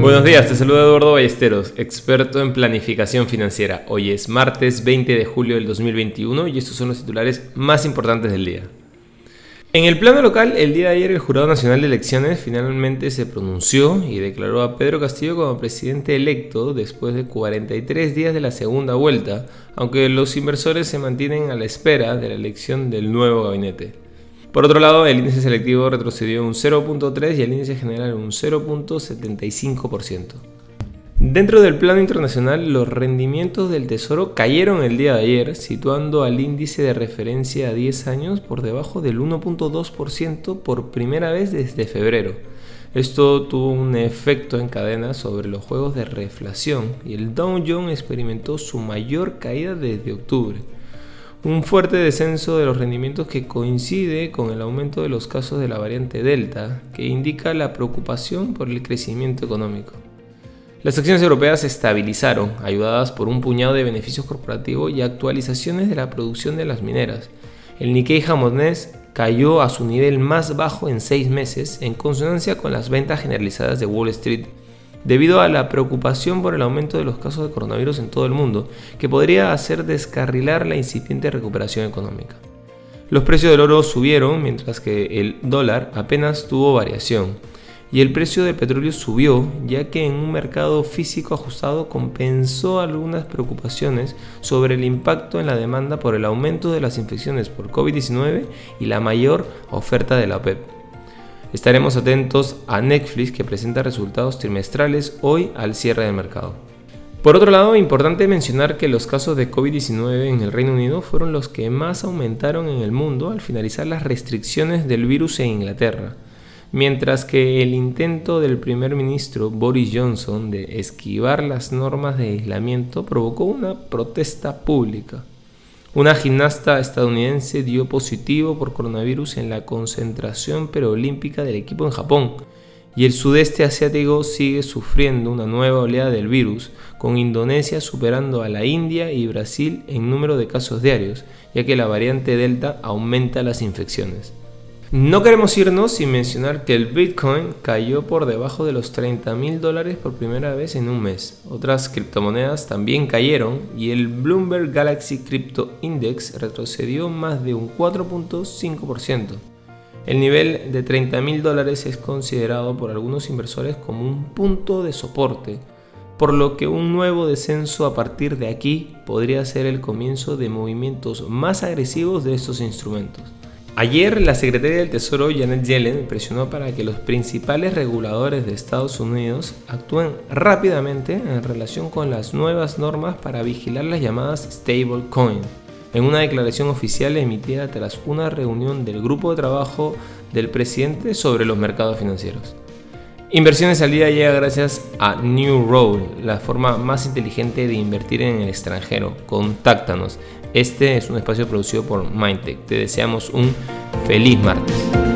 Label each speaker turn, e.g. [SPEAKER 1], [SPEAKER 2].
[SPEAKER 1] Buenos días, te saluda Eduardo Ballesteros, experto en planificación financiera. Hoy es martes 20 de julio del 2021 y estos son los titulares más importantes del día. En el plano local, el día de ayer el Jurado Nacional de Elecciones finalmente se pronunció y declaró a Pedro Castillo como presidente electo después de 43 días de la segunda vuelta, aunque los inversores se mantienen a la espera de la elección del nuevo gabinete. Por otro lado, el índice selectivo retrocedió un 0.3 y el índice general un 0.75%. Dentro del plano internacional, los rendimientos del Tesoro cayeron el día de ayer, situando al índice de referencia a 10 años por debajo del 1.2% por primera vez desde febrero. Esto tuvo un efecto en cadena sobre los juegos de reflación y el Dow Jones experimentó su mayor caída desde octubre un fuerte descenso de los rendimientos que coincide con el aumento de los casos de la variante Delta, que indica la preocupación por el crecimiento económico. Las acciones europeas se estabilizaron, ayudadas por un puñado de beneficios corporativos y actualizaciones de la producción de las mineras. El Nikkei japonés cayó a su nivel más bajo en seis meses, en consonancia con las ventas generalizadas de Wall Street debido a la preocupación por el aumento de los casos de coronavirus en todo el mundo, que podría hacer descarrilar la incipiente recuperación económica. Los precios del oro subieron mientras que el dólar apenas tuvo variación y el precio del petróleo subió ya que en un mercado físico ajustado compensó algunas preocupaciones sobre el impacto en la demanda por el aumento de las infecciones por COVID-19 y la mayor oferta de la OPEP. Estaremos atentos a Netflix que presenta resultados trimestrales hoy al cierre del mercado. Por otro lado, importante mencionar que los casos de COVID-19 en el Reino Unido fueron los que más aumentaron en el mundo al finalizar las restricciones del virus en Inglaterra, mientras que el intento del primer ministro Boris Johnson de esquivar las normas de aislamiento provocó una protesta pública. Una gimnasta estadounidense dio positivo por coronavirus en la concentración preolímpica del equipo en Japón y el sudeste asiático sigue sufriendo una nueva oleada del virus, con Indonesia superando a la India y Brasil en número de casos diarios, ya que la variante Delta aumenta las infecciones. No queremos irnos sin mencionar que el Bitcoin cayó por debajo de los 30 mil dólares por primera vez en un mes. Otras criptomonedas también cayeron y el Bloomberg Galaxy Crypto Index retrocedió más de un 4.5%. El nivel de 30 mil dólares es considerado por algunos inversores como un punto de soporte, por lo que un nuevo descenso a partir de aquí podría ser el comienzo de movimientos más agresivos de estos instrumentos. Ayer la secretaria del Tesoro Janet Yellen presionó para que los principales reguladores de Estados Unidos actúen rápidamente en relación con las nuevas normas para vigilar las llamadas stablecoin, en una declaración oficial emitida tras una reunión del grupo de trabajo del presidente sobre los mercados financieros. Inversiones al día llega gracias a New Road, la forma más inteligente de invertir en el extranjero. Contáctanos. Este es un espacio producido por Mindtech. Te deseamos un feliz martes.